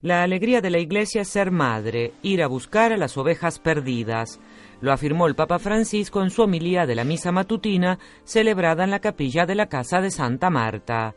La alegría de la Iglesia es ser madre, ir a buscar a las ovejas perdidas. Lo afirmó el Papa Francisco en su homilía de la misa matutina celebrada en la capilla de la Casa de Santa Marta.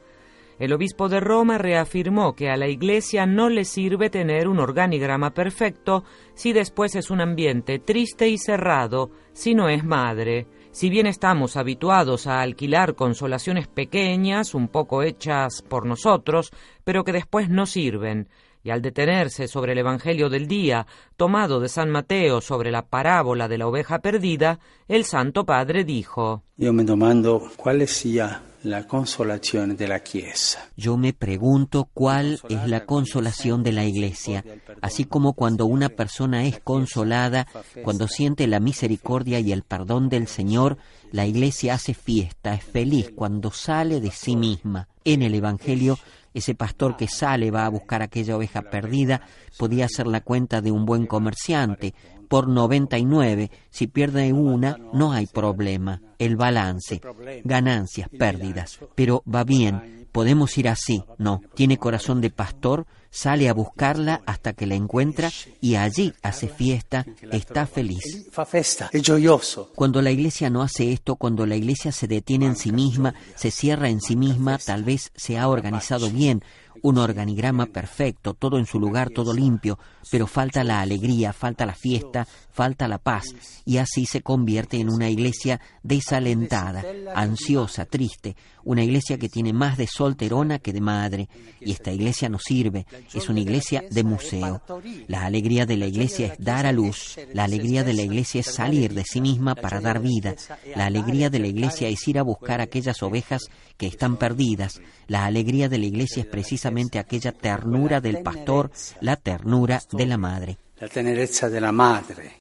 El obispo de Roma reafirmó que a la Iglesia no le sirve tener un organigrama perfecto si después es un ambiente triste y cerrado, si no es madre. Si bien estamos habituados a alquilar consolaciones pequeñas, un poco hechas por nosotros, pero que después no sirven, y al detenerse sobre el Evangelio del día, tomado de San Mateo sobre la parábola de la oveja perdida, el Santo Padre dijo, Yo me domando cuál sea la consolación de la Chiesa. Yo me pregunto cuál es la consolación de la Iglesia, así como cuando una persona es consolada, cuando siente la misericordia y el perdón del Señor, la Iglesia hace fiesta, es feliz cuando sale de sí misma. En el Evangelio ese pastor que sale va a buscar aquella oveja perdida podía hacer la cuenta de un buen comerciante. Por 99, si pierde una, no hay problema. El balance, ganancias, pérdidas. Pero va bien, podemos ir así. No, tiene corazón de pastor, sale a buscarla hasta que la encuentra y allí hace fiesta, está feliz. Cuando la iglesia no hace esto, cuando la iglesia se detiene en sí misma, se cierra en sí misma, tal vez se ha organizado bien, un organigrama perfecto, todo en su lugar, todo limpio, pero falta la alegría, falta la fiesta, falta la paz, y así se convierte en una iglesia desalentada, ansiosa, triste, una iglesia que tiene más de solterona que de madre, y esta iglesia no sirve, es una iglesia de museo. La alegría de la iglesia es dar a luz, la alegría de la iglesia es salir de sí misma para dar vida, la alegría de la iglesia es ir a buscar aquellas ovejas que están perdidas, la alegría de la iglesia es precisamente aquella ternura del pastor, la ternura de la madre. La tenerezza de la madre.